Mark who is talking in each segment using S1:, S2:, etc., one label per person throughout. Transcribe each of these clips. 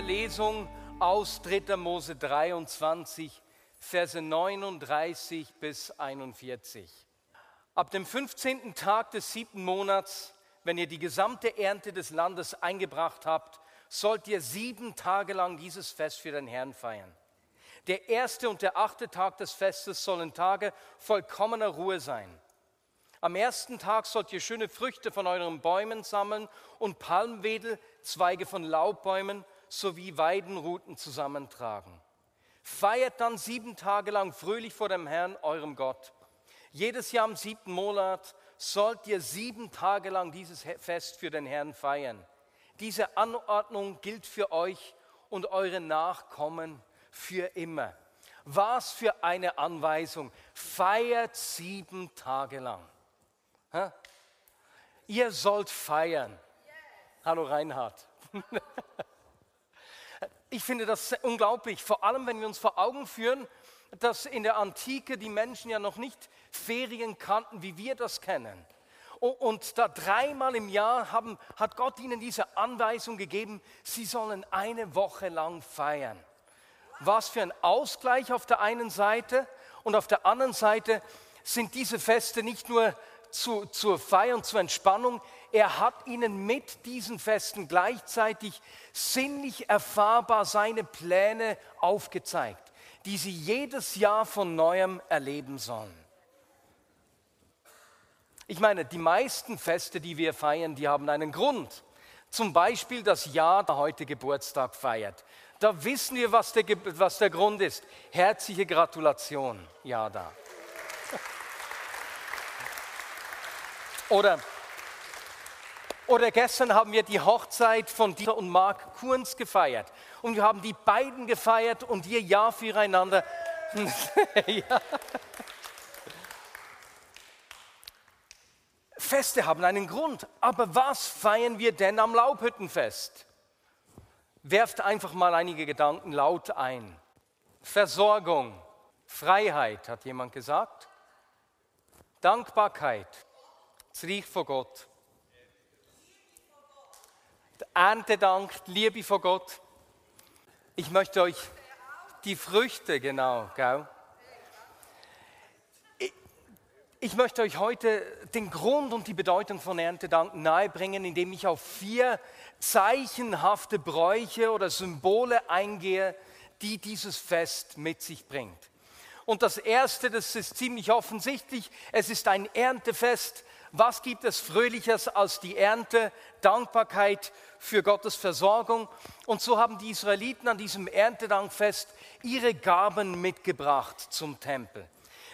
S1: Der Lesung aus 3. Mose 23, Verse 39 bis 41. Ab dem 15. Tag des siebten Monats, wenn ihr die gesamte Ernte des Landes eingebracht habt, sollt ihr sieben Tage lang dieses Fest für den Herrn feiern. Der erste und der achte Tag des Festes sollen Tage vollkommener Ruhe sein. Am ersten Tag sollt ihr schöne Früchte von euren Bäumen sammeln und Palmwedel, Zweige von Laubbäumen sowie Weidenruten zusammentragen. Feiert dann sieben Tage lang fröhlich vor dem Herrn, eurem Gott. Jedes Jahr im siebten Monat sollt ihr sieben Tage lang dieses Fest für den Herrn feiern. Diese Anordnung gilt für euch und eure Nachkommen für immer. Was für eine Anweisung. Feiert sieben Tage lang. Ha? Ihr sollt feiern. Hallo Reinhard. Ich finde das unglaublich, vor allem wenn wir uns vor Augen führen, dass in der Antike die Menschen ja noch nicht Ferien kannten, wie wir das kennen. Und da dreimal im Jahr haben, hat Gott ihnen diese Anweisung gegeben, sie sollen eine Woche lang feiern. Was für ein Ausgleich auf der einen Seite und auf der anderen Seite sind diese Feste nicht nur zu, zur Feier und zur Entspannung, er hat ihnen mit diesen Festen gleichzeitig sinnlich erfahrbar seine Pläne aufgezeigt die sie jedes Jahr von neuem erleben sollen. Ich meine, die meisten Feste, die wir feiern, die haben einen Grund. Zum Beispiel das Jahr, das heute Geburtstag feiert. Da wissen wir, was der, was der Grund ist. Herzliche Gratulation, ja da. Oder oder gestern haben wir die Hochzeit von Dieter und Mark Kurns gefeiert. Und wir haben die beiden gefeiert und ihr Ja füreinander. ja. Feste haben einen Grund. Aber was feiern wir denn am Laubhüttenfest? Werft einfach mal einige Gedanken laut ein. Versorgung, Freiheit, hat jemand gesagt. Dankbarkeit, es riecht vor Gott. Erntedank, Liebe von Gott. Ich möchte euch die Früchte, genau, gell? Ich möchte euch heute den Grund und die Bedeutung von Erntedank nahebringen, indem ich auf vier zeichenhafte Bräuche oder Symbole eingehe, die dieses Fest mit sich bringt. Und das erste, das ist ziemlich offensichtlich, es ist ein Erntefest, was gibt es Fröhliches als die Ernte? Dankbarkeit für Gottes Versorgung. Und so haben die Israeliten an diesem Erntedankfest ihre Gaben mitgebracht zum Tempel.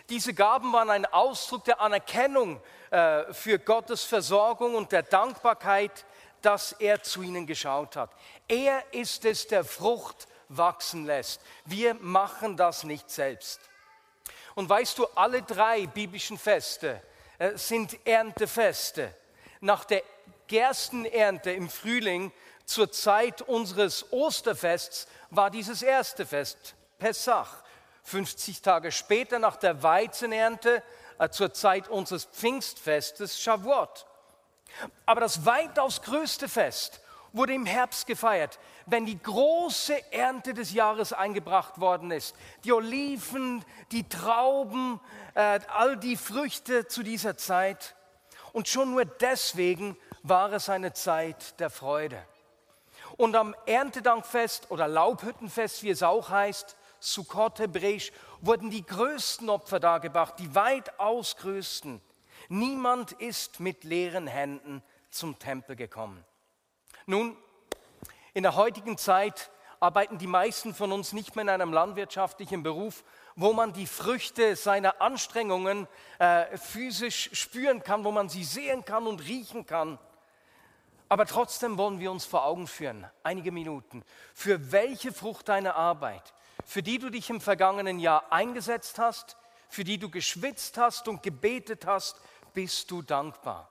S1: Diese Gaben waren ein Ausdruck der Anerkennung äh, für Gottes Versorgung und der Dankbarkeit, dass er zu ihnen geschaut hat. Er ist es, der Frucht wachsen lässt. Wir machen das nicht selbst. Und weißt du, alle drei biblischen Feste, sind Erntefeste. Nach der Gerstenernte im Frühling zur Zeit unseres Osterfests war dieses erste Fest, Pessach. 50 Tage später nach der Weizenernte äh, zur Zeit unseres Pfingstfestes, Shavuot. Aber das weitaus größte Fest wurde im Herbst gefeiert, wenn die große Ernte des Jahres eingebracht worden ist. Die Oliven, die Trauben, äh, all die Früchte zu dieser Zeit. Und schon nur deswegen war es eine Zeit der Freude. Und am Erntedankfest oder Laubhüttenfest, wie es auch heißt, Sukkot hebräisch, wurden die größten Opfer dargebracht, die weitaus größten. Niemand ist mit leeren Händen zum Tempel gekommen. Nun, in der heutigen Zeit arbeiten die meisten von uns nicht mehr in einem landwirtschaftlichen Beruf, wo man die Früchte seiner Anstrengungen äh, physisch spüren kann, wo man sie sehen kann und riechen kann. Aber trotzdem wollen wir uns vor Augen führen, einige Minuten, für welche Frucht deiner Arbeit, für die du dich im vergangenen Jahr eingesetzt hast, für die du geschwitzt hast und gebetet hast, bist du dankbar.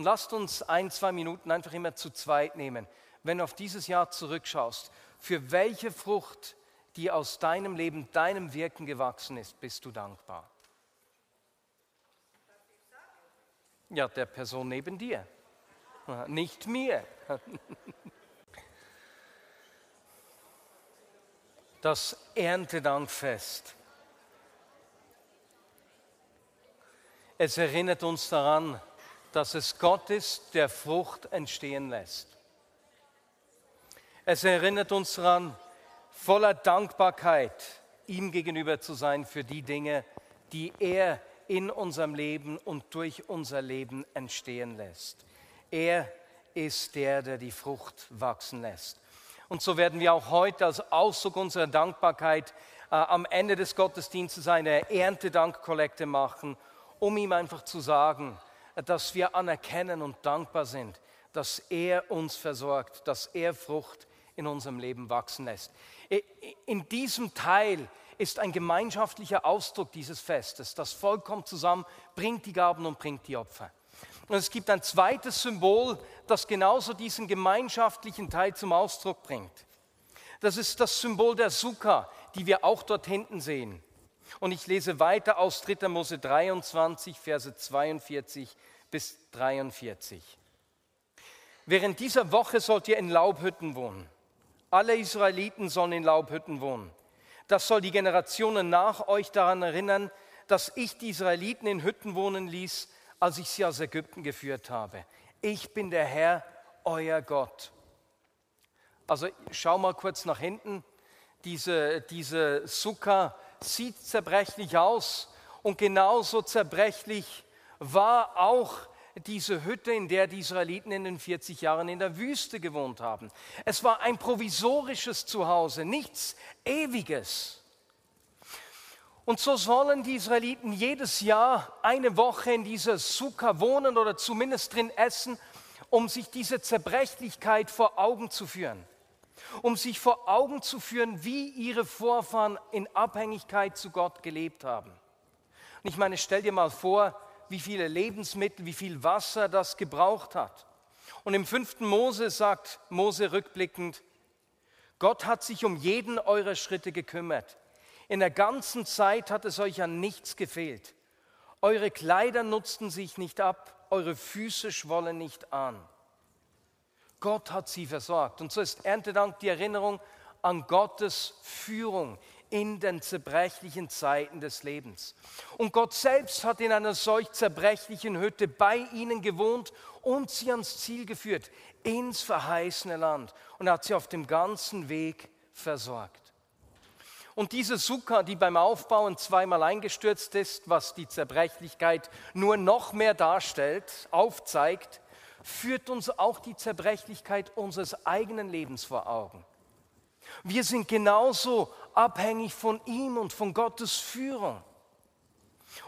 S1: Und lasst uns ein, zwei Minuten einfach immer zu zweit nehmen, wenn du auf dieses Jahr zurückschaust. Für welche Frucht, die aus deinem Leben, deinem Wirken gewachsen ist, bist du dankbar? Ja, der Person neben dir, nicht mir. Das Erntedankfest. Es erinnert uns daran, dass es Gott ist, der Frucht entstehen lässt. Es erinnert uns daran, voller Dankbarkeit ihm gegenüber zu sein für die Dinge, die er in unserem Leben und durch unser Leben entstehen lässt. Er ist der, der die Frucht wachsen lässt. Und so werden wir auch heute als Ausdruck unserer Dankbarkeit äh, am Ende des Gottesdienstes eine Erntedankkollekte machen, um ihm einfach zu sagen, dass wir anerkennen und dankbar sind, dass er uns versorgt, dass er Frucht in unserem Leben wachsen lässt. In diesem Teil ist ein gemeinschaftlicher Ausdruck dieses Festes. Das Volk kommt zusammen, bringt die Gaben und bringt die Opfer. Und es gibt ein zweites Symbol, das genauso diesen gemeinschaftlichen Teil zum Ausdruck bringt. Das ist das Symbol der Sukkah, die wir auch dort hinten sehen. Und ich lese weiter aus 3. Mose 23, Verse 42 bis 43. Während dieser Woche sollt ihr in Laubhütten wohnen. Alle Israeliten sollen in Laubhütten wohnen. Das soll die Generationen nach euch daran erinnern, dass ich die Israeliten in Hütten wohnen ließ, als ich sie aus Ägypten geführt habe. Ich bin der Herr, euer Gott. Also schau mal kurz nach hinten. Diese, diese Sukkah sieht zerbrechlich aus und genauso zerbrechlich war auch diese Hütte, in der die Israeliten in den 40 Jahren in der Wüste gewohnt haben. Es war ein provisorisches Zuhause, nichts Ewiges. Und so sollen die Israeliten jedes Jahr eine Woche in dieser Sukkah wohnen oder zumindest drin essen, um sich diese Zerbrechlichkeit vor Augen zu führen. Um sich vor Augen zu führen, wie ihre Vorfahren in Abhängigkeit zu Gott gelebt haben. Und ich meine, stell dir mal vor, wie viele Lebensmittel, wie viel Wasser das gebraucht hat. Und im fünften Mose sagt Mose rückblickend, Gott hat sich um jeden eurer Schritte gekümmert. In der ganzen Zeit hat es euch an nichts gefehlt. Eure Kleider nutzten sich nicht ab, eure Füße schwollen nicht an. Gott hat sie versorgt. Und so ist Erntedank die Erinnerung an Gottes Führung in den zerbrechlichen Zeiten des Lebens. Und Gott selbst hat in einer solch zerbrechlichen Hütte bei ihnen gewohnt und sie ans Ziel geführt, ins verheißene Land und hat sie auf dem ganzen Weg versorgt. Und diese Sukkah, die beim Aufbauen zweimal eingestürzt ist, was die Zerbrechlichkeit nur noch mehr darstellt, aufzeigt, führt uns auch die Zerbrechlichkeit unseres eigenen Lebens vor Augen. Wir sind genauso abhängig von ihm und von Gottes Führung.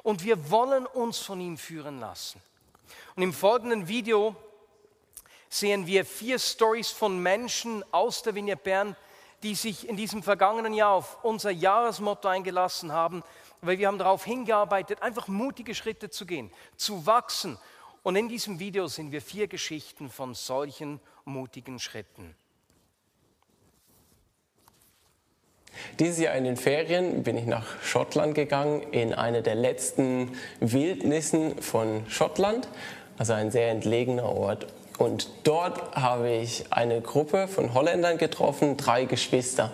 S1: Und wir wollen uns von ihm führen lassen. Und im folgenden Video sehen wir vier Stories von Menschen aus der Vignette Bern, die sich in diesem vergangenen Jahr auf unser Jahresmotto eingelassen haben, weil wir haben darauf hingearbeitet, einfach mutige Schritte zu gehen, zu wachsen. Und in diesem Video sehen wir vier Geschichten von solchen mutigen Schritten.
S2: Dieses Jahr in den Ferien bin ich nach Schottland gegangen, in eine der letzten Wildnissen von Schottland, also ein sehr entlegener Ort. Und dort habe ich eine Gruppe von Holländern getroffen, drei Geschwister.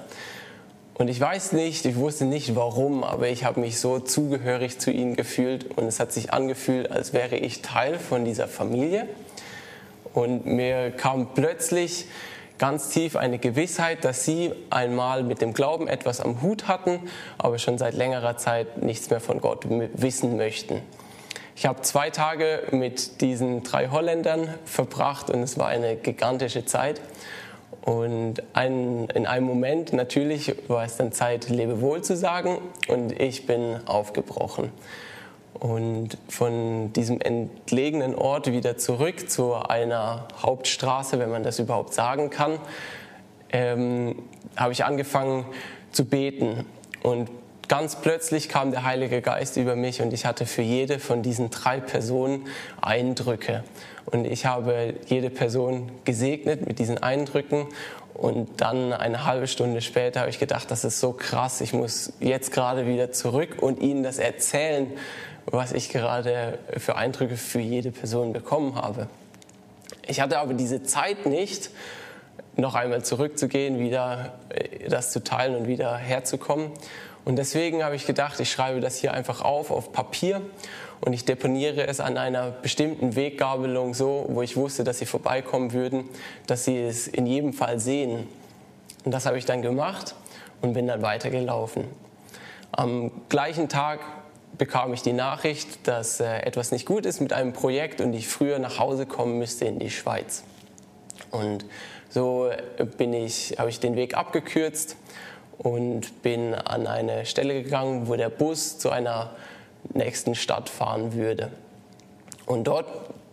S2: Und ich weiß nicht, ich wusste nicht warum, aber ich habe mich so zugehörig zu ihnen gefühlt und es hat sich angefühlt, als wäre ich Teil von dieser Familie. Und mir kam plötzlich ganz tief eine Gewissheit, dass sie einmal mit dem Glauben etwas am Hut hatten, aber schon seit längerer Zeit nichts mehr von Gott wissen möchten. Ich habe zwei Tage mit diesen drei Holländern verbracht und es war eine gigantische Zeit. Und ein, in einem Moment natürlich war es dann Zeit, Lebewohl zu sagen und ich bin aufgebrochen. Und von diesem entlegenen Ort wieder zurück zu einer Hauptstraße, wenn man das überhaupt sagen kann, ähm, habe ich angefangen zu beten. Und ganz plötzlich kam der Heilige Geist über mich und ich hatte für jede von diesen drei Personen Eindrücke. Und ich habe jede Person gesegnet mit diesen Eindrücken. Und dann eine halbe Stunde später habe ich gedacht, das ist so krass, ich muss jetzt gerade wieder zurück und Ihnen das erzählen, was ich gerade für Eindrücke für jede Person bekommen habe. Ich hatte aber diese Zeit nicht, noch einmal zurückzugehen, wieder äh, das zu teilen und wieder herzukommen. Und deswegen habe ich gedacht, ich schreibe das hier einfach auf, auf Papier und ich deponiere es an einer bestimmten Weggabelung so, wo ich wusste, dass sie vorbeikommen würden, dass sie es in jedem Fall sehen. Und das habe ich dann gemacht und bin dann weitergelaufen. Am gleichen Tag bekam ich die Nachricht, dass äh, etwas nicht gut ist mit einem Projekt und ich früher nach Hause kommen müsste in die Schweiz. Und so bin ich, habe ich den Weg abgekürzt und bin an eine Stelle gegangen, wo der Bus zu einer nächsten Stadt fahren würde. Und dort,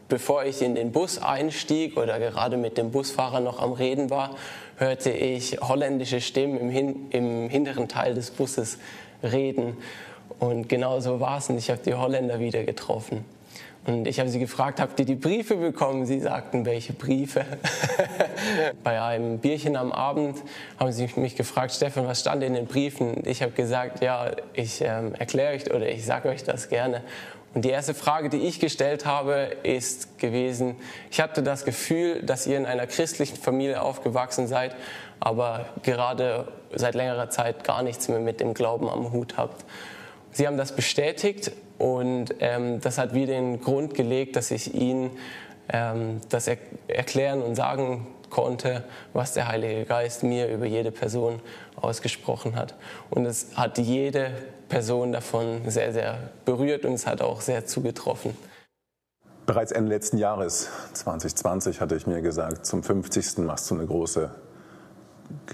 S2: bevor ich in den Bus einstieg oder gerade mit dem Busfahrer noch am Reden war, hörte ich holländische Stimmen im, hin, im hinteren Teil des Busses reden. Und genau so war es und ich habe die Holländer wieder getroffen. Und ich habe sie gefragt, habt ihr die Briefe bekommen? Sie sagten, welche Briefe? Bei einem Bierchen am Abend haben sie mich gefragt, Stefan, was stand in den Briefen? Ich habe gesagt, ja, ich ähm, erkläre euch oder ich sage euch das gerne. Und die erste Frage, die ich gestellt habe, ist gewesen, ich hatte das Gefühl, dass ihr in einer christlichen Familie aufgewachsen seid, aber gerade seit längerer Zeit gar nichts mehr mit dem Glauben am Hut habt. Sie haben das bestätigt und ähm, das hat wie den Grund gelegt, dass ich Ihnen ähm, das er erklären und sagen konnte, was der Heilige Geist mir über jede Person ausgesprochen hat. Und es hat jede Person davon sehr, sehr berührt und es hat auch sehr zugetroffen.
S3: Bereits Ende letzten Jahres, 2020, hatte ich mir gesagt, zum 50. machst du einen große,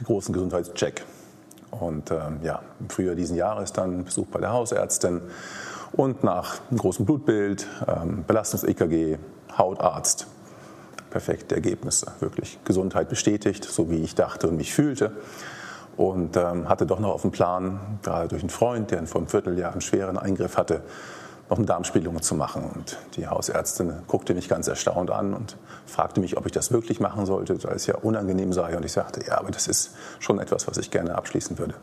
S3: großen Gesundheitscheck. Und ähm, ja, im Frühjahr diesen Jahres dann Besuch bei der Hausärztin und nach einem großen Blutbild, ähm, Belastungs-EKG, Hautarzt. Perfekte Ergebnisse, wirklich Gesundheit bestätigt, so wie ich dachte und mich fühlte. Und ähm, hatte doch noch auf dem Plan, gerade durch einen Freund, der vor einem Vierteljahr einen schweren Eingriff hatte, noch eine Darmspiegelung zu machen. Und die Hausärztin guckte mich ganz erstaunt an und fragte mich, ob ich das wirklich machen sollte, weil es ja unangenehm sei. Und ich sagte, ja, aber das ist schon etwas, was ich gerne abschließen würde.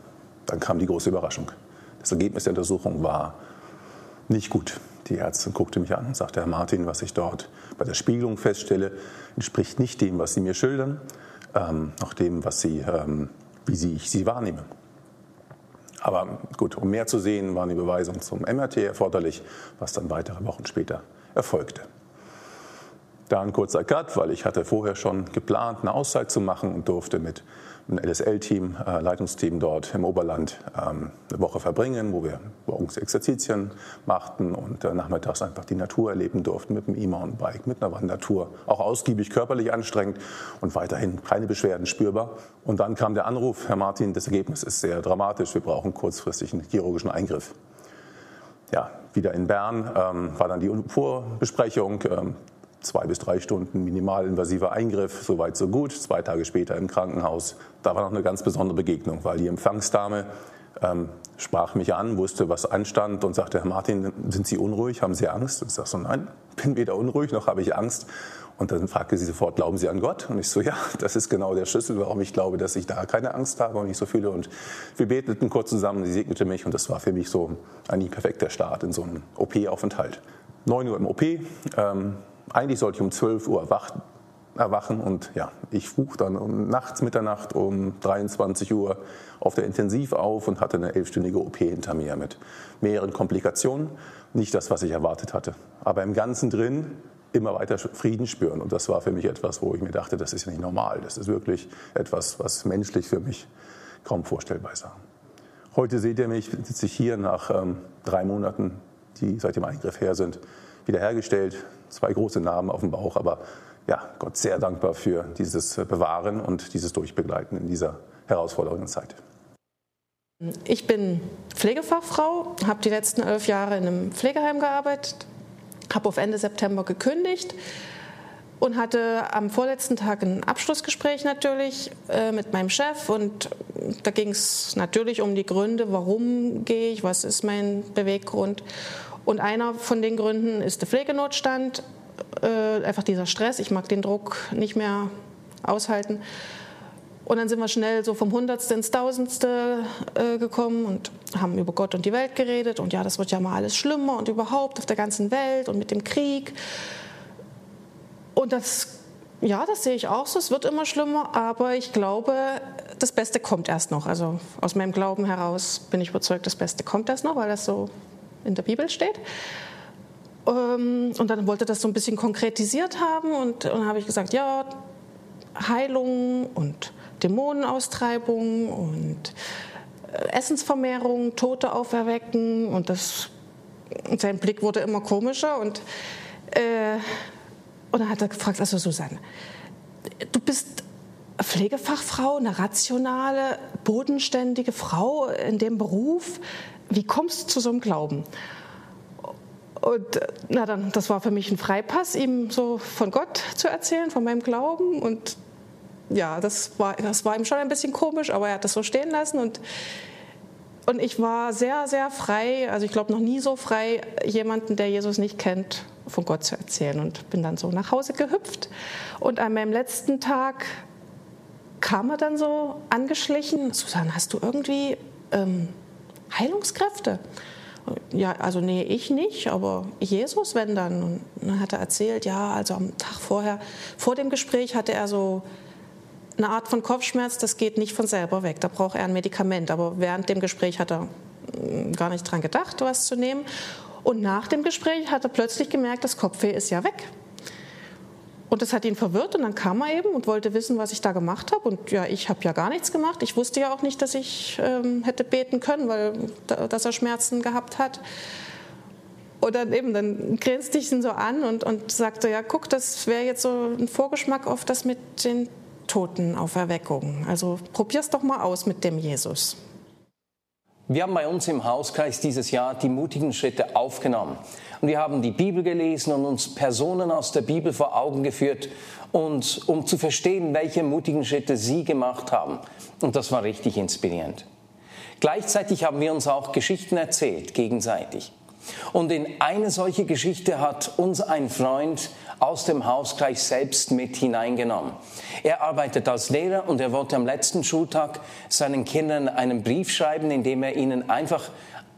S3: Dann kam die große Überraschung. Das Ergebnis der Untersuchung war nicht gut. Die Ärztin guckte mich an und sagte, Herr Martin, was ich dort bei der Spiegelung feststelle, entspricht nicht dem, was Sie mir schildern, ähm, noch dem, was Sie, ähm, wie Sie, ich Sie wahrnehme. Aber gut, um mehr zu sehen, war eine Überweisung zum MRT erforderlich, was dann weitere Wochen später erfolgte. Da ein kurzer Cut, weil ich hatte vorher schon geplant, eine Auszeit zu machen und durfte mit ein LSL-Team, äh, Leitungsteam dort im Oberland ähm, eine Woche verbringen, wo wir morgens Exerzitien machten und äh, nachmittags einfach die Natur erleben durften mit dem E-Mountainbike, mit einer Wandertour. Auch ausgiebig körperlich anstrengend und weiterhin keine Beschwerden spürbar. Und dann kam der Anruf, Herr Martin, das Ergebnis ist sehr dramatisch, wir brauchen kurzfristig einen chirurgischen Eingriff. Ja, wieder in Bern ähm, war dann die Vorbesprechung. Ähm, zwei bis drei Stunden minimalinvasiver Eingriff, soweit so gut. Zwei Tage später im Krankenhaus. Da war noch eine ganz besondere Begegnung, weil die Empfangsdame ähm, sprach mich an, wusste, was anstand und sagte, Herr Martin, sind Sie unruhig, haben Sie Angst? Und ich sagte so, nein, bin weder unruhig noch habe ich Angst. Und dann fragte sie sofort, glauben Sie an Gott? Und ich so, ja, das ist genau der Schlüssel, warum ich glaube, dass ich da keine Angst habe und nicht so fühle. Und wir beteten kurz zusammen, sie segnete mich und das war für mich so ein perfekter Start in so einen OP-Aufenthalt. 9 Uhr im OP, ähm, eigentlich sollte ich um 12 Uhr erwachen, erwachen und ja, ich fuch dann um nachts Mitternacht um 23 Uhr auf der Intensiv auf und hatte eine elfstündige OP hinter mir mit mehreren Komplikationen. Nicht das, was ich erwartet hatte. Aber im Ganzen drin immer weiter Frieden spüren. Und das war für mich etwas, wo ich mir dachte, das ist ja nicht normal. Das ist wirklich etwas, was menschlich für mich kaum vorstellbar ist. Heute seht ihr mich, sitze ich hier nach ähm, drei Monaten, die seit dem Eingriff her sind, wiederhergestellt, zwei große Narben auf dem Bauch, aber ja, Gott sehr dankbar für dieses Bewahren und dieses Durchbegleiten in dieser herausfordernden Zeit.
S4: Ich bin Pflegefachfrau, habe die letzten elf Jahre in einem Pflegeheim gearbeitet, habe auf Ende September gekündigt und hatte am vorletzten Tag ein Abschlussgespräch natürlich äh, mit meinem Chef und da ging es natürlich um die Gründe, warum gehe ich, was ist mein Beweggrund. Und einer von den Gründen ist der Pflegenotstand, äh, einfach dieser Stress, ich mag den Druck nicht mehr aushalten. Und dann sind wir schnell so vom Hundertste ins Tausendste äh, gekommen und haben über Gott und die Welt geredet und ja, das wird ja mal alles schlimmer und überhaupt auf der ganzen Welt und mit dem Krieg. Und das, ja, das sehe ich auch so. Es wird immer schlimmer, aber ich glaube, das Beste kommt erst noch. Also aus meinem Glauben heraus bin ich überzeugt, das Beste kommt erst noch, weil das so in der Bibel steht. Ähm, und dann wollte das so ein bisschen konkretisiert haben und, dann habe ich gesagt, ja, Heilung und Dämonenaustreibung und äh, Essensvermehrung, Tote auferwecken und das, sein Blick wurde immer komischer und äh, und dann hat er gefragt, also Susanne, du bist Pflegefachfrau, eine rationale, bodenständige Frau in dem Beruf. Wie kommst du zu so einem Glauben? Und na dann, das war für mich ein Freipass, ihm so von Gott zu erzählen, von meinem Glauben. Und ja, das war, das war ihm schon ein bisschen komisch, aber er hat das so stehen lassen. Und, und ich war sehr, sehr frei, also ich glaube noch nie so frei, jemanden, der Jesus nicht kennt, von Gott zu erzählen und bin dann so nach Hause gehüpft. Und an meinem letzten Tag kam er dann so angeschlichen, Susanne, hast du irgendwie ähm, Heilungskräfte? Ja, also nee, ich nicht, aber Jesus, wenn dann. Und dann hat er erzählt, ja, also am Tag vorher, vor dem Gespräch hatte er so eine Art von Kopfschmerz, das geht nicht von selber weg, da braucht er ein Medikament. Aber während dem Gespräch hat er mm, gar nicht dran gedacht, was zu nehmen. Und nach dem Gespräch hat er plötzlich gemerkt, das Kopfweh ist ja weg. Und das hat ihn verwirrt und dann kam er eben und wollte wissen, was ich da gemacht habe. Und ja, ich habe ja gar nichts gemacht. Ich wusste ja auch nicht, dass ich ähm, hätte beten können, weil dass er Schmerzen gehabt hat. Und dann eben, dann grinste ich ihn so an und, und sagte, ja, guck, das wäre jetzt so ein Vorgeschmack auf das mit den Toten auf Erweckung. Also probier's doch mal aus mit dem Jesus.
S1: Wir haben bei uns im Hauskreis dieses Jahr die mutigen Schritte aufgenommen. Und wir haben die Bibel gelesen und uns Personen aus der Bibel vor Augen geführt, und, um zu verstehen, welche mutigen Schritte sie gemacht haben. Und das war richtig inspirierend. Gleichzeitig haben wir uns auch Geschichten erzählt, gegenseitig. Und in eine solche Geschichte hat uns ein Freund aus dem Hauskreis selbst mit hineingenommen. Er arbeitet als Lehrer und er wollte am letzten Schultag seinen Kindern einen Brief schreiben, in dem er ihnen einfach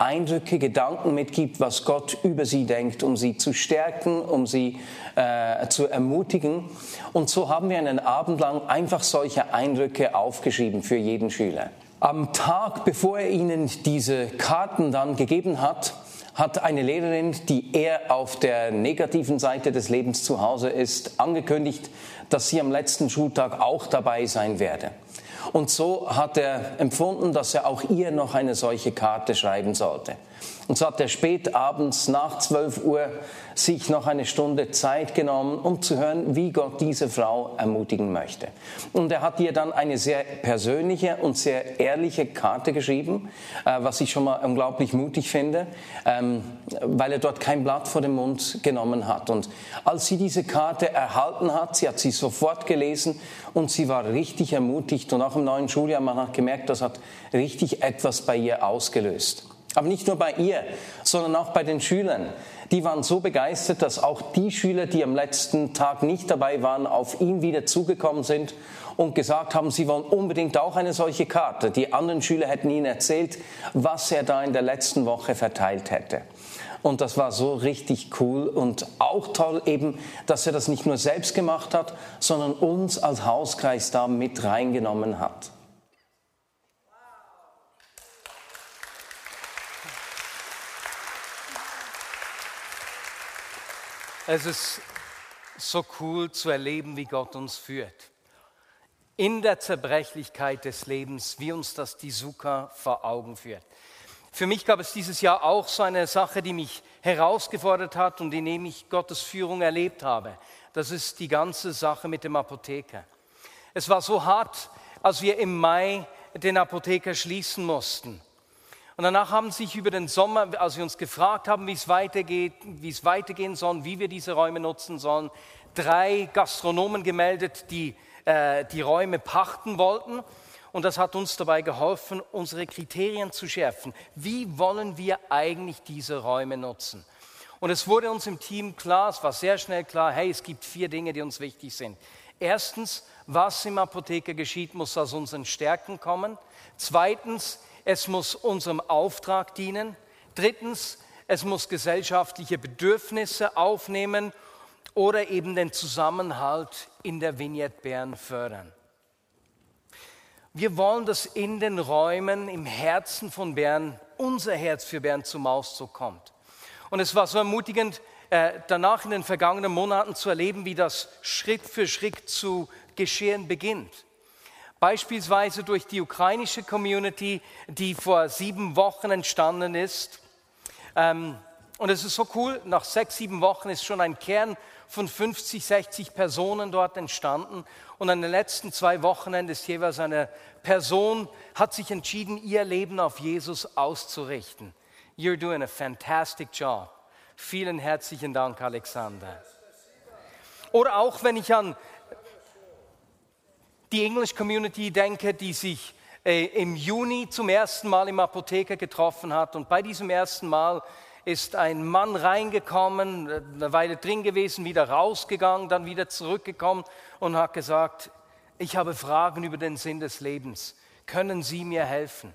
S1: Eindrücke, Gedanken mitgibt, was Gott über sie denkt, um sie zu stärken, um sie äh, zu ermutigen. Und so haben wir einen Abend lang einfach solche Eindrücke aufgeschrieben für jeden Schüler. Am Tag, bevor er ihnen diese Karten dann gegeben hat, hat eine Lehrerin, die eher auf der negativen Seite des Lebens zu Hause ist, angekündigt, dass sie am letzten Schultag auch dabei sein werde. Und so hat er empfunden, dass er auch ihr noch eine solche Karte schreiben sollte. Und so hat er spät abends nach 12 Uhr sich noch eine Stunde Zeit genommen, um zu hören, wie Gott diese Frau ermutigen möchte. Und er hat ihr dann eine sehr persönliche und sehr ehrliche Karte geschrieben, äh, was ich schon mal unglaublich mutig finde, ähm, weil er dort kein Blatt vor den Mund genommen hat. Und als sie diese Karte erhalten hat, sie hat sie sofort gelesen und sie war richtig ermutigt und auch im neuen Schuljahr, man hat gemerkt, das hat richtig etwas bei ihr ausgelöst. Aber nicht nur bei ihr, sondern auch bei den Schülern. Die waren so begeistert, dass auch die Schüler, die am letzten Tag nicht dabei waren, auf ihn wieder zugekommen sind und gesagt haben, sie wollen unbedingt auch eine solche Karte. Die anderen Schüler hätten ihnen erzählt, was er da in der letzten Woche verteilt hätte. Und das war so richtig cool und auch toll eben, dass er das nicht nur selbst gemacht hat, sondern uns als Hauskreis da mit reingenommen hat.
S5: Es ist so cool zu erleben, wie Gott uns führt. In der Zerbrechlichkeit des Lebens, wie uns das die Sukkah vor Augen führt. Für mich gab es dieses Jahr auch so eine Sache, die mich herausgefordert hat und in dem ich Gottes Führung erlebt habe. Das ist die ganze Sache mit dem Apotheker. Es war so hart, als wir im Mai den Apotheker schließen mussten.
S1: Und danach haben sich über den Sommer, als wir uns gefragt haben, wie es weitergeht, wie es weitergehen soll, wie wir diese Räume nutzen sollen, drei Gastronomen gemeldet, die äh, die Räume pachten wollten. Und das hat uns dabei geholfen, unsere Kriterien zu schärfen. Wie wollen wir eigentlich diese Räume nutzen? Und es wurde uns im Team klar, es war sehr schnell klar, hey, es gibt vier Dinge, die uns wichtig sind. Erstens, was im Apotheker geschieht, muss aus unseren Stärken kommen. Zweitens, es muss unserem Auftrag dienen. Drittens, es muss gesellschaftliche Bedürfnisse aufnehmen oder eben den Zusammenhalt in der Vignette Bern fördern. Wir wollen, dass in den Räumen im Herzen von Bern unser Herz für Bern zum Ausdruck kommt. Und es war so ermutigend, äh, danach in den vergangenen Monaten zu erleben, wie das Schritt für Schritt zu geschehen beginnt. Beispielsweise durch die ukrainische Community, die vor sieben Wochen entstanden ist. Ähm, und es ist so cool, nach sechs, sieben Wochen ist schon ein Kern von 50, 60 Personen dort entstanden. Und an den letzten zwei Wochenenden ist jeweils eine Person, hat sich entschieden, ihr Leben auf Jesus auszurichten. You're doing a fantastic job. Vielen herzlichen Dank, Alexander. Oder auch wenn ich an die English Community denke, die sich äh, im Juni zum ersten Mal im Apotheker getroffen hat. Und bei diesem ersten Mal ist ein Mann reingekommen, eine Weile drin gewesen, wieder rausgegangen, dann wieder zurückgekommen und hat gesagt, ich habe Fragen über den Sinn des Lebens. Können Sie mir helfen?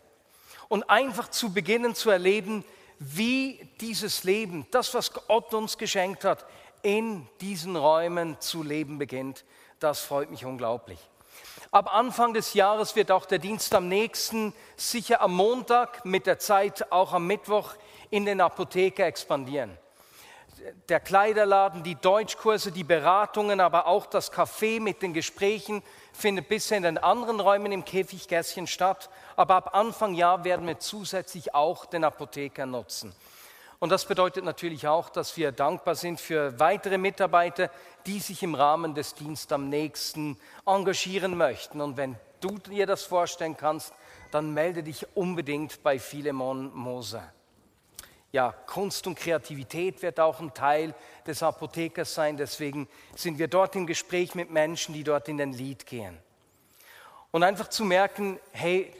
S1: Und einfach zu beginnen zu erleben, wie dieses Leben, das, was Gott uns geschenkt hat, in diesen Räumen zu leben beginnt, das freut mich unglaublich. Ab Anfang des Jahres wird auch der Dienst am nächsten, sicher am Montag, mit der Zeit auch am Mittwoch in den Apotheke expandieren. Der Kleiderladen, die Deutschkurse, die Beratungen, aber auch das Café mit den Gesprächen findet bisher in den anderen Räumen im Käfiggässchen statt. Aber ab Anfang Jahr werden wir zusätzlich auch den Apotheker nutzen. Und das bedeutet natürlich auch, dass wir dankbar sind für weitere Mitarbeiter, die sich im Rahmen des Dienstes am nächsten engagieren möchten. Und wenn du dir das vorstellen kannst, dann melde dich unbedingt bei Philemon Moser ja, Kunst und Kreativität wird auch ein Teil des Apothekers sein. Deswegen sind wir dort im Gespräch mit Menschen, die dort in den Lied gehen. Und einfach zu merken, hey,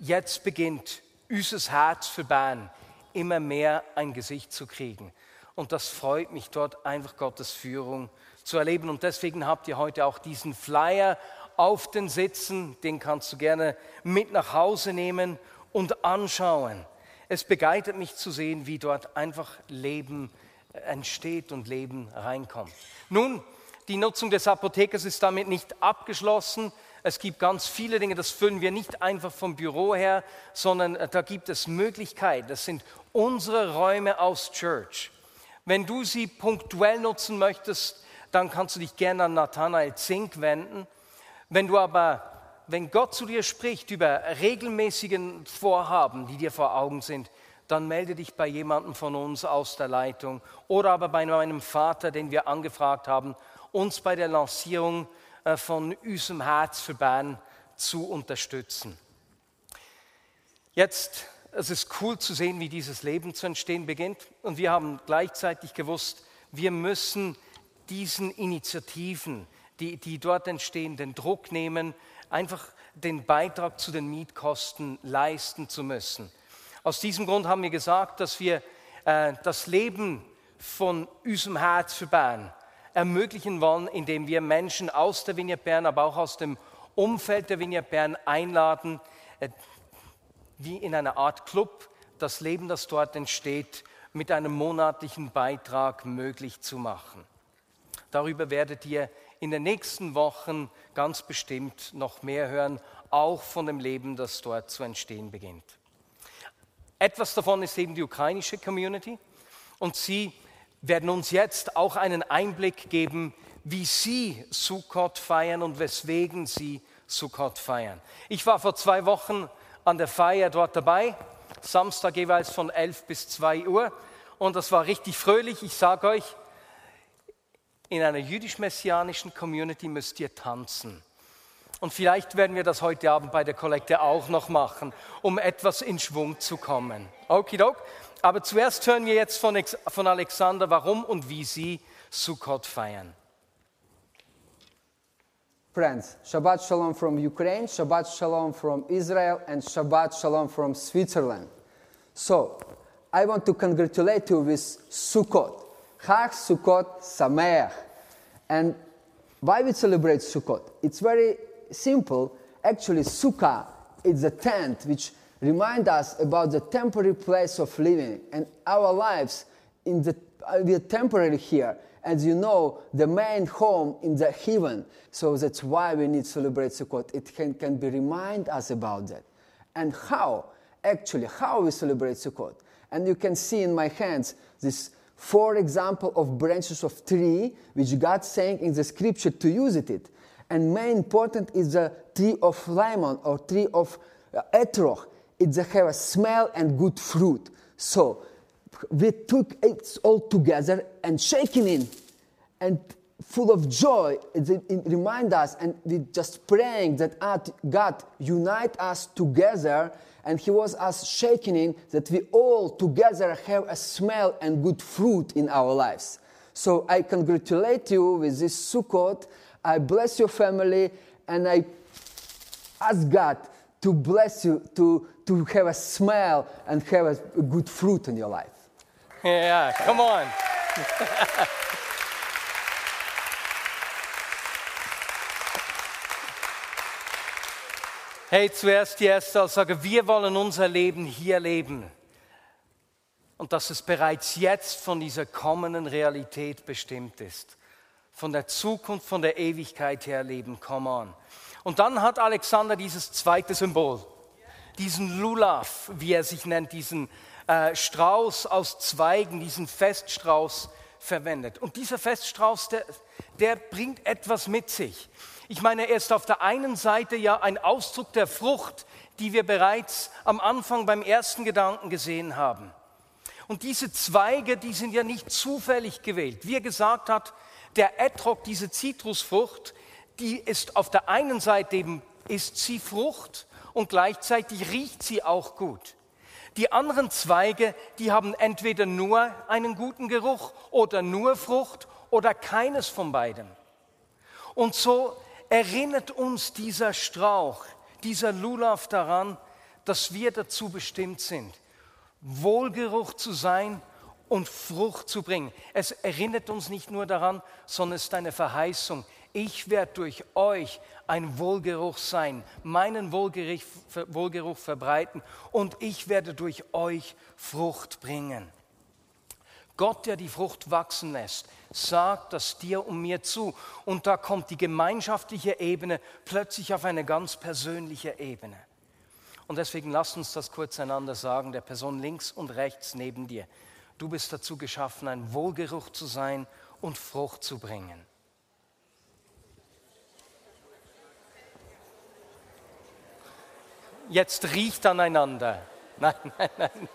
S1: jetzt beginnt unser Herz für Bern immer mehr ein Gesicht zu kriegen. Und das freut mich dort einfach Gottes Führung zu erleben. Und deswegen habt ihr heute auch diesen Flyer auf den Sitzen, den kannst du gerne mit nach Hause nehmen und anschauen es begleitet mich zu sehen, wie dort einfach Leben entsteht und Leben reinkommt. Nun, die Nutzung des Apothekers ist damit nicht abgeschlossen. Es gibt ganz viele Dinge, das füllen wir nicht einfach vom Büro her, sondern äh, da gibt es Möglichkeiten. Das sind unsere Räume aus Church. Wenn du sie punktuell nutzen möchtest, dann kannst du dich gerne an Nathanael Zink wenden. Wenn du aber wenn Gott zu dir spricht über regelmäßigen Vorhaben, die dir vor Augen sind, dann melde dich bei jemandem von uns aus der Leitung oder aber bei meinem Vater, den wir angefragt haben, uns bei der Lancierung äh, von Üsem Herz für Bern zu unterstützen. Jetzt, es ist cool zu sehen, wie dieses Leben zu entstehen beginnt und wir haben gleichzeitig gewusst, wir müssen diesen Initiativen, die, die dort entstehen, den Druck nehmen, einfach den Beitrag zu den Mietkosten leisten zu müssen. Aus diesem Grund haben wir gesagt, dass wir äh, das Leben von unserem Herz für Bern ermöglichen wollen, indem wir Menschen aus der Vignette Bern, aber auch aus dem Umfeld der Vignette Bern einladen, äh, wie in einer Art Club, das Leben, das dort entsteht, mit einem monatlichen Beitrag möglich zu machen. Darüber werdet ihr in den nächsten Wochen ganz bestimmt noch mehr hören, auch von dem Leben, das dort zu entstehen beginnt. Etwas davon ist eben die ukrainische Community und sie werden uns jetzt auch einen Einblick geben, wie sie Sukkot feiern und weswegen sie Sukkot feiern. Ich war vor zwei Wochen an der Feier dort dabei, Samstag jeweils von 11 bis 2 Uhr und das war richtig fröhlich. Ich sage euch, in einer jüdisch-messianischen Community müsst ihr tanzen. Und vielleicht werden wir das heute Abend bei der Kollekte auch noch machen, um etwas in Schwung zu kommen. Okidok. Aber zuerst hören wir jetzt von, Alexander, warum und wie sie Sukkot feiern.
S6: Friends, Shabbat Shalom from Ukraine, Shabbat Shalom from Israel, and Shabbat Shalom from Switzerland. So, I want to congratulate you with Sukkot. Chag Sukkot Sameach. And why we celebrate Sukkot? It's very simple. Actually, Sukkah is a tent which reminds us about the temporary place of living and our lives in the uh, we are temporary here. As you know, the main home in the heaven. So that's why we need to celebrate Sukkot. It can, can be remind us about that. And how, actually, how we celebrate Sukkot. And you can see in my hands this four example of branches of tree which God saying in the scripture to use it. And main important is the tree of lemon or tree of uh, etrog. It have a smell and good fruit. So we took it all together and shaking in and full of joy. It, it remind us and we just praying that God unite us together and he was us shaking in that we all together have a smell and good fruit in our lives. So I congratulate you with this Sukkot I bless your family and I ask God to bless you, to, to have a smell and have a good fruit in your life.
S1: Yeah, come on. Hey, zuerst die erste Aussage, wir wollen unser Leben hier leben. Und dass es bereits jetzt von dieser kommenden Realität bestimmt ist von der Zukunft, von der Ewigkeit her leben. Come on. Und dann hat Alexander dieses zweite Symbol, diesen Lulav, wie er sich nennt, diesen äh, Strauß aus Zweigen, diesen Feststrauß verwendet. Und dieser Feststrauß, der, der bringt etwas mit sich. Ich meine, er ist auf der einen Seite ja ein Ausdruck der Frucht, die wir bereits am Anfang beim ersten Gedanken gesehen haben. Und diese Zweige, die sind ja nicht zufällig gewählt. Wie er gesagt hat, der Etrog, diese Zitrusfrucht, die ist auf der einen Seite eben, ist sie Frucht und gleichzeitig riecht sie auch gut. Die anderen Zweige, die haben entweder nur einen guten Geruch oder nur Frucht oder keines von beidem. Und so erinnert uns dieser Strauch, dieser Lulav daran, dass wir dazu bestimmt sind, Wohlgeruch zu sein und Frucht zu bringen. Es erinnert uns nicht nur daran, sondern es ist eine Verheißung. Ich werde durch euch ein Wohlgeruch sein, meinen Wohlgeruch, Wohlgeruch verbreiten und ich werde durch euch Frucht bringen. Gott, der die Frucht wachsen lässt, sagt das dir und mir zu. Und da kommt die gemeinschaftliche Ebene plötzlich auf eine ganz persönliche Ebene. Und deswegen lass uns das kurz einander sagen, der Person links und rechts neben dir. Du bist dazu geschaffen, ein Wohlgeruch zu sein und Frucht zu bringen. Jetzt riecht aneinander. Nein, nein, nein.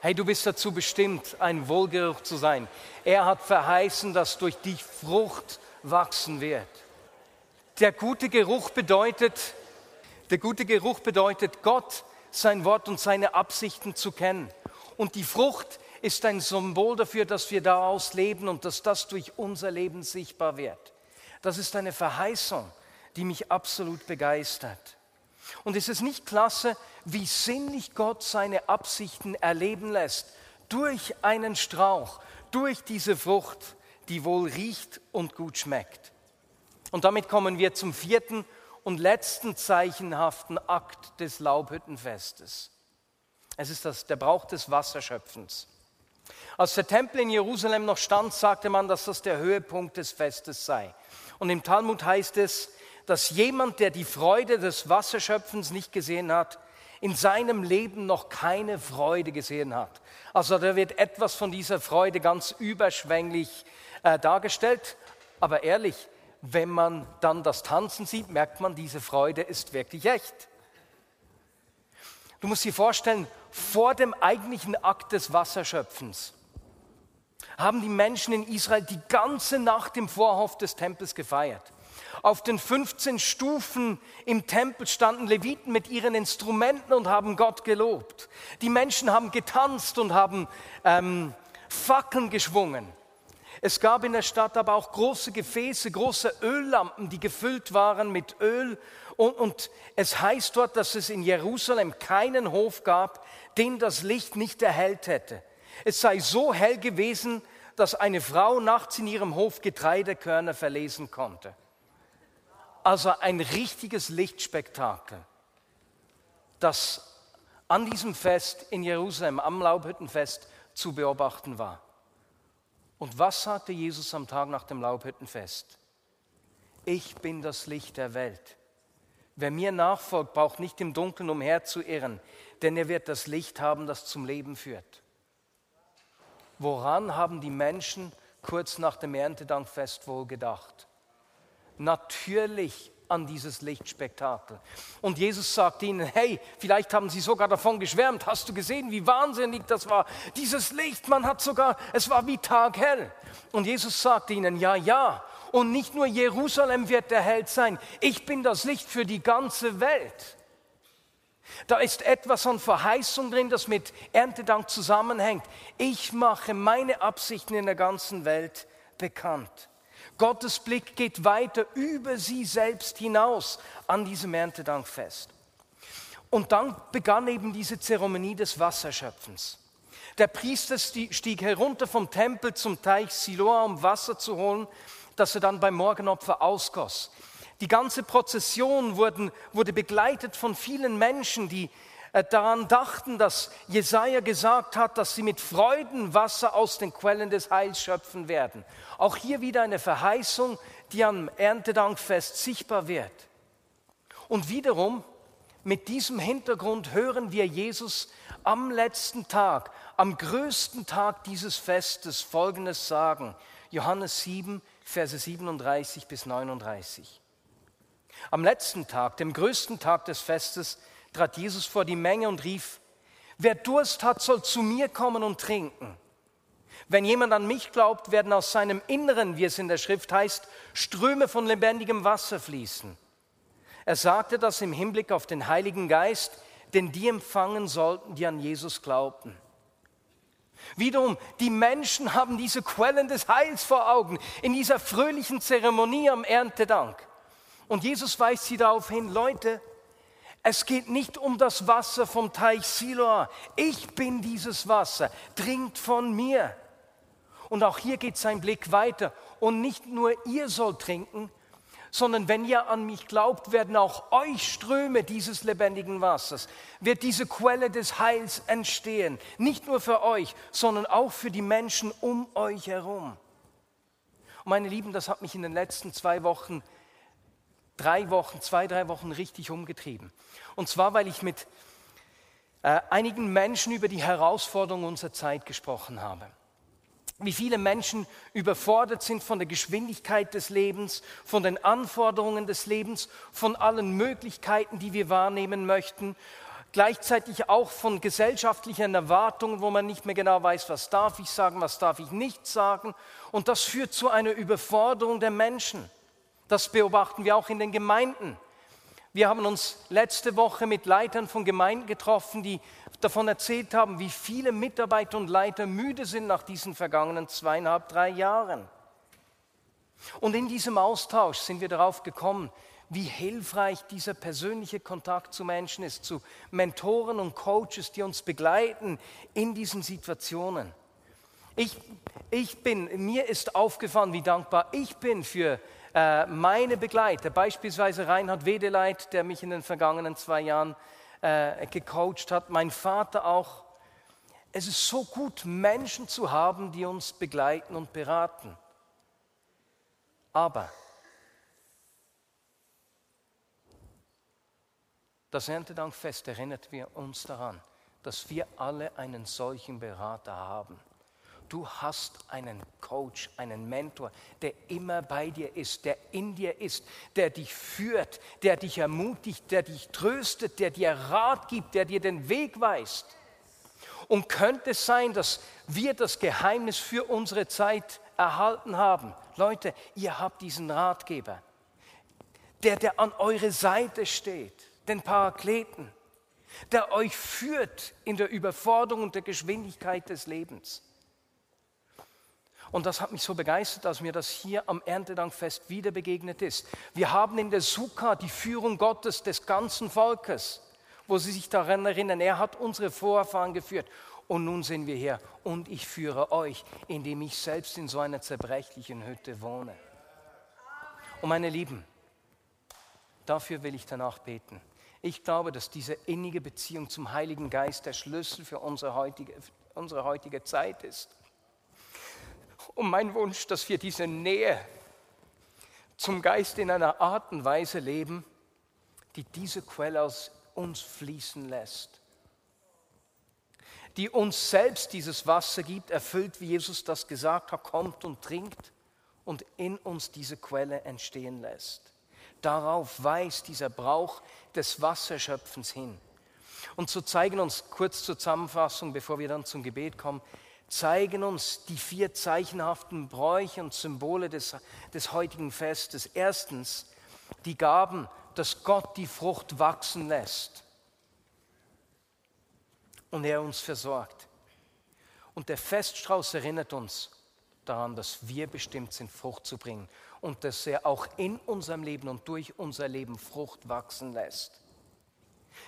S1: Hey, du bist dazu bestimmt, ein Wohlgeruch zu sein. Er hat verheißen, dass durch dich Frucht wachsen wird. Der gute Geruch bedeutet, der gute Geruch bedeutet, Gott, sein Wort und seine Absichten zu kennen. Und die Frucht ist ein Symbol dafür, dass wir daraus leben und dass das durch unser Leben sichtbar wird. Das ist eine Verheißung, die mich absolut begeistert. Und es ist nicht klasse, wie sinnlich Gott seine Absichten erleben lässt durch einen Strauch, durch diese Frucht, die wohl riecht und gut schmeckt. Und damit kommen wir zum vierten und letzten zeichenhaften Akt des Laubhüttenfestes. Es ist das, der Brauch des Wasserschöpfens. Als der Tempel in Jerusalem noch stand, sagte man, dass das der Höhepunkt des Festes sei. Und im Talmud heißt es, dass jemand, der die Freude des Wasserschöpfens nicht gesehen hat, in seinem Leben noch keine Freude gesehen hat. Also da wird etwas von dieser Freude ganz überschwänglich äh, dargestellt. Aber ehrlich, wenn man dann das Tanzen sieht, merkt man, diese Freude ist wirklich echt. Du musst dir vorstellen, vor dem eigentlichen Akt des Wasserschöpfens haben die Menschen in Israel die ganze Nacht im Vorhof des Tempels gefeiert. Auf den 15 Stufen im Tempel standen Leviten mit ihren Instrumenten und haben Gott gelobt. Die Menschen haben getanzt und haben ähm, Fackeln geschwungen. Es gab in der Stadt aber auch große Gefäße, große Öllampen, die gefüllt waren mit Öl. Und, und, es heißt dort, dass es in Jerusalem keinen Hof gab, den das Licht nicht erhellt hätte. Es sei so hell gewesen, dass eine Frau nachts in ihrem Hof Getreidekörner verlesen konnte. Also ein richtiges Lichtspektakel, das an diesem Fest in Jerusalem, am Laubhüttenfest, zu beobachten war. Und was sagte Jesus am Tag nach dem Laubhüttenfest? Ich bin das Licht der Welt. Wer mir nachfolgt, braucht nicht im Dunkeln umherzuirren, denn er wird das Licht haben, das zum Leben führt. Woran haben die Menschen kurz nach dem Erntedankfest wohl gedacht? Natürlich an dieses Lichtspektakel. Und Jesus sagt ihnen, hey, vielleicht haben sie sogar davon geschwärmt, hast du gesehen, wie wahnsinnig das war? Dieses Licht, man hat sogar, es war wie taghell. Und Jesus sagt ihnen, ja, ja, und nicht nur Jerusalem wird der Held sein, ich bin das Licht für die ganze Welt. Da ist etwas an Verheißung drin, das mit Erntedank zusammenhängt. Ich mache meine Absichten in der ganzen Welt bekannt. Gottes Blick geht weiter über sie selbst hinaus an diesem Erntedankfest. Und dann begann eben diese Zeremonie des Wasserschöpfens. Der Priester stieg herunter vom Tempel zum Teich Siloa, um Wasser zu holen, das er dann beim Morgenopfer ausgoss. Die ganze Prozession wurden, wurde begleitet von vielen Menschen, die daran dachten, dass Jesaja gesagt hat, dass sie mit Freuden Wasser aus den Quellen des Heils schöpfen werden. Auch hier wieder eine Verheißung, die am Erntedankfest sichtbar wird. Und wiederum mit diesem Hintergrund hören wir Jesus am letzten Tag, am größten Tag dieses Festes Folgendes sagen. Johannes 7, Verse 37 bis 39. Am letzten Tag, dem größten Tag des Festes, trat Jesus vor die Menge und rief, wer Durst hat, soll zu mir kommen und trinken. Wenn jemand an mich glaubt, werden aus seinem Inneren, wie es in der Schrift heißt, Ströme von lebendigem Wasser fließen. Er sagte das im Hinblick auf den Heiligen Geist, den die empfangen sollten, die an Jesus glaubten. Wiederum, die Menschen haben diese Quellen des Heils vor Augen in dieser fröhlichen Zeremonie am Erntedank. Und Jesus weist sie darauf hin, Leute, es geht nicht um das Wasser vom Teich Siloa. Ich bin dieses Wasser. Trinkt von mir. Und auch hier geht sein Blick weiter. Und nicht nur ihr sollt trinken, sondern wenn ihr an mich glaubt, werden auch euch Ströme dieses lebendigen Wassers, wird diese Quelle des Heils entstehen. Nicht nur für euch, sondern auch für die Menschen um euch herum. Und meine Lieben, das hat mich in den letzten zwei Wochen drei Wochen, zwei, drei Wochen richtig umgetrieben. Und zwar, weil ich mit äh, einigen Menschen über die Herausforderungen unserer Zeit gesprochen habe. Wie viele Menschen überfordert sind von der Geschwindigkeit des Lebens, von den Anforderungen des Lebens, von allen Möglichkeiten, die wir wahrnehmen möchten, gleichzeitig auch von gesellschaftlichen Erwartungen, wo man nicht mehr genau weiß, was darf ich sagen, was darf ich nicht sagen. Und das führt zu einer Überforderung der Menschen. Das beobachten wir auch in den Gemeinden. Wir haben uns letzte Woche mit Leitern von Gemeinden getroffen, die davon erzählt haben, wie viele Mitarbeiter und Leiter müde sind nach diesen vergangenen zweieinhalb, drei Jahren. Und in diesem Austausch sind wir darauf gekommen, wie hilfreich dieser persönliche Kontakt zu Menschen ist, zu Mentoren und Coaches, die uns begleiten in diesen Situationen. Ich, ich bin, mir ist aufgefallen, wie dankbar ich bin für äh, meine Begleiter, beispielsweise Reinhard Wedeleit, der mich in den vergangenen zwei Jahren äh, gecoacht hat, mein Vater auch. Es ist so gut, Menschen zu haben, die uns begleiten und beraten. Aber das Erntedankfest erinnert wir uns daran, dass wir alle einen solchen Berater haben. Du hast einen Coach, einen Mentor, der immer bei dir ist, der in dir ist, der dich führt, der dich ermutigt, der dich tröstet, der dir Rat gibt, der dir den Weg weist. Und könnte es sein, dass wir das Geheimnis für unsere Zeit erhalten haben? Leute, ihr habt diesen Ratgeber, der, der an eure Seite steht, den Parakleten, der euch führt in der Überforderung und der Geschwindigkeit des Lebens. Und das hat mich so begeistert, dass mir das hier am Erntedankfest wieder begegnet ist. Wir haben in der Sukkah die Führung Gottes des ganzen Volkes, wo sie sich daran erinnern, er hat unsere Vorfahren geführt. Und nun sind wir hier und ich führe euch, indem ich selbst in so einer zerbrechlichen Hütte wohne. Und meine Lieben, dafür will ich danach beten. Ich glaube, dass diese innige Beziehung zum Heiligen Geist der Schlüssel für unsere heutige, unsere heutige Zeit ist. Und mein Wunsch, dass wir diese Nähe zum Geist in einer Art und Weise leben, die diese Quelle aus uns fließen lässt. Die uns selbst dieses Wasser gibt, erfüllt, wie Jesus das gesagt hat, kommt und trinkt und in uns diese Quelle entstehen lässt. Darauf weist dieser Brauch des Wasserschöpfens hin. Und so zeigen uns kurz zur Zusammenfassung, bevor wir dann zum Gebet kommen, zeigen uns die vier zeichenhaften Bräuche und Symbole des, des heutigen Festes. Erstens die Gaben, dass Gott die Frucht wachsen lässt und er uns versorgt. Und der Feststrauß erinnert uns daran, dass wir bestimmt sind, Frucht zu bringen und dass er auch in unserem Leben und durch unser Leben Frucht wachsen lässt.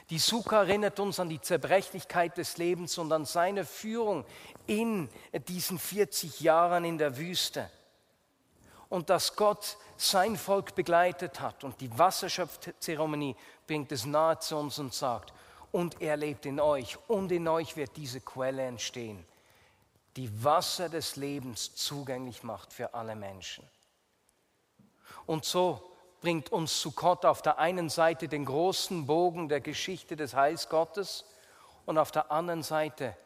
S1: Die Sukkah erinnert uns an die Zerbrechlichkeit des Lebens und an seine Führung in diesen 40 Jahren in der Wüste. Und dass Gott sein Volk begleitet hat. Und die Wasserschöpfzeremonie bringt es nahe zu uns und sagt, und er lebt in euch und in euch wird diese Quelle entstehen, die Wasser des Lebens zugänglich macht für alle Menschen. Und so bringt uns zu Gott auf der einen Seite den großen Bogen der Geschichte des Heils Gottes und auf der anderen Seite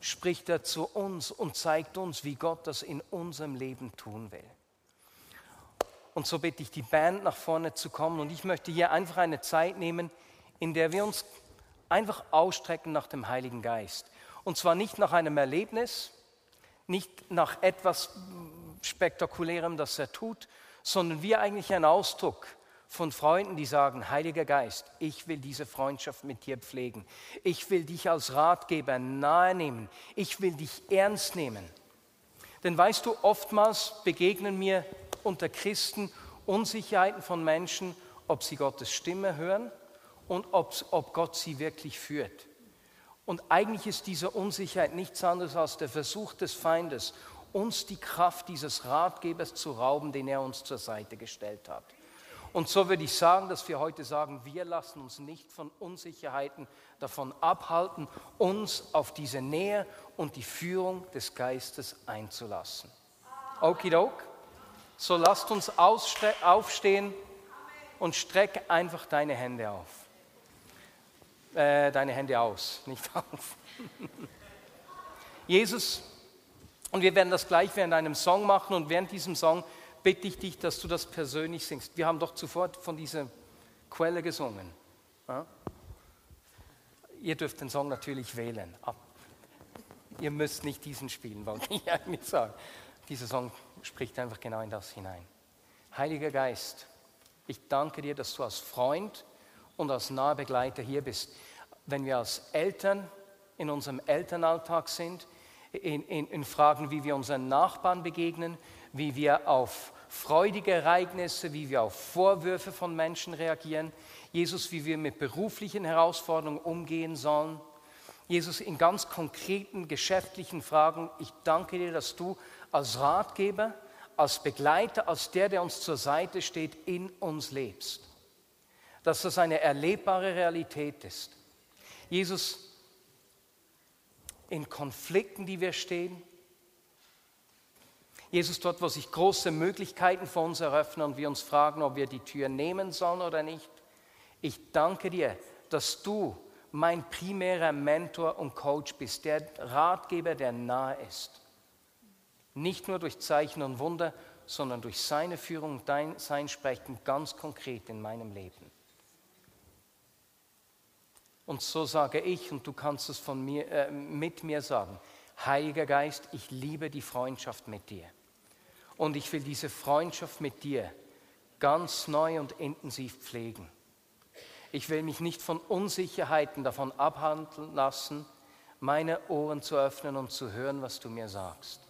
S1: spricht er zu uns und zeigt uns, wie Gott das in unserem Leben tun will. Und so bitte ich die Band nach vorne zu kommen und ich möchte hier einfach eine Zeit nehmen, in der wir uns einfach ausstrecken nach dem Heiligen Geist. Und zwar nicht nach einem Erlebnis, nicht nach etwas Spektakulärem, das er tut, sondern wir eigentlich ein Ausdruck von Freunden, die sagen, Heiliger Geist, ich will diese Freundschaft mit dir pflegen. Ich will dich als Ratgeber nahe nehmen. Ich will dich ernst nehmen. Denn weißt du, oftmals begegnen mir unter Christen Unsicherheiten von Menschen, ob sie Gottes Stimme hören und ob, ob Gott sie wirklich führt. Und eigentlich ist diese Unsicherheit nichts anderes als der Versuch des Feindes, uns die Kraft dieses Ratgebers zu rauben, den er uns zur Seite gestellt hat. Und so würde ich sagen, dass wir heute sagen, wir lassen uns nicht von Unsicherheiten davon abhalten, uns auf diese Nähe und die Führung des Geistes einzulassen. Okidok. So lasst uns aufstehen und streck einfach deine Hände auf. Äh, deine Hände aus, nicht auf. Jesus, und wir werden das gleich während einem Song machen und während diesem Song bitte ich dich, dass du das persönlich singst. Wir haben doch zuvor von dieser Quelle gesungen. Ja? Ihr dürft den Song natürlich wählen. Ihr müsst nicht diesen spielen, wollte ich eigentlich sagen. Dieser Song spricht einfach genau in das hinein. Heiliger Geist, ich danke dir, dass du als Freund und als naher Begleiter hier bist. Wenn wir als Eltern in unserem Elternalltag sind, in, in, in Fragen, wie wir unseren Nachbarn begegnen, wie wir auf freudige Ereignisse, wie wir auf Vorwürfe von Menschen reagieren. Jesus, wie wir mit beruflichen Herausforderungen umgehen sollen. Jesus, in ganz konkreten geschäftlichen Fragen, ich danke dir, dass du als Ratgeber, als Begleiter, als der, der uns zur Seite steht, in uns lebst. Dass das eine erlebbare Realität ist. Jesus, in Konflikten, die wir stehen. Jesus, dort, wo sich große Möglichkeiten vor uns eröffnen und wir uns fragen, ob wir die Tür nehmen sollen oder nicht. Ich danke dir, dass du mein primärer Mentor und Coach bist, der Ratgeber, der nahe ist. Nicht nur durch Zeichen und Wunder, sondern durch seine Führung, dein, sein Sprechen ganz konkret in meinem Leben. Und so sage ich, und du kannst es von mir, äh, mit mir sagen, Heiliger Geist, ich liebe die Freundschaft mit dir. Und ich will diese Freundschaft mit dir ganz neu und intensiv pflegen. Ich will mich nicht von Unsicherheiten davon abhandeln lassen, meine Ohren zu öffnen und zu hören, was du mir sagst.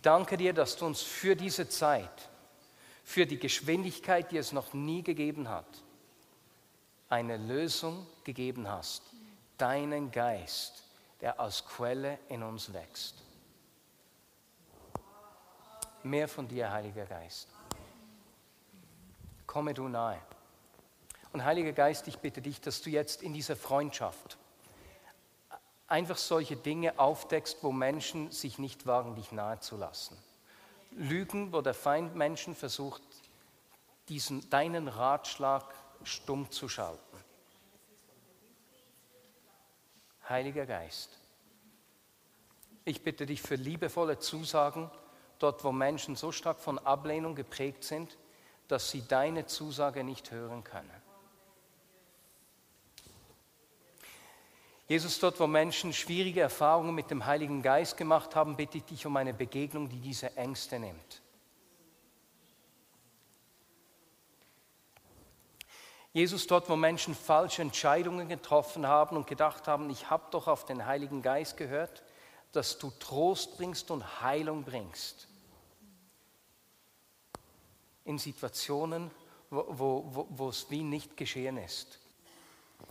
S1: Danke dir, dass du uns für diese Zeit, für die Geschwindigkeit, die es noch nie gegeben hat, eine Lösung gegeben hast. Deinen Geist, der als Quelle in uns wächst. Mehr von dir, Heiliger Geist. Komme du nahe. Und Heiliger Geist, ich bitte dich, dass du jetzt in dieser Freundschaft einfach solche Dinge aufdeckst, wo Menschen sich nicht wagen, dich nahe zu lassen. Lügen, wo der Feind Menschen versucht, diesen, deinen Ratschlag stumm zu schalten. Heiliger Geist, ich bitte dich für liebevolle Zusagen, dort wo Menschen so stark von Ablehnung geprägt sind, dass sie deine Zusage nicht hören können. Jesus, dort wo Menschen schwierige Erfahrungen mit dem Heiligen Geist gemacht haben, bitte ich dich um eine Begegnung, die diese Ängste nimmt. Jesus, dort wo Menschen falsche Entscheidungen getroffen haben und gedacht haben, ich habe doch auf den Heiligen Geist gehört, dass du Trost bringst und Heilung bringst. In Situationen, wo, wo, wo, es wie nicht geschehen ist.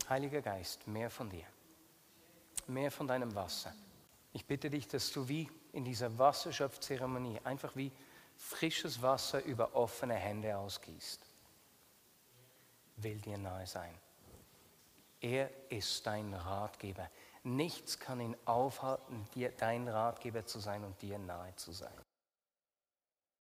S1: Heiliger Geist, mehr von dir mehr von deinem Wasser. Ich bitte dich, dass du wie in dieser Wasserschöpfzeremonie einfach wie frisches Wasser über offene Hände ausgießt. Will dir nahe sein. Er ist dein Ratgeber. Nichts kann ihn aufhalten, dir dein Ratgeber zu sein und dir nahe zu sein.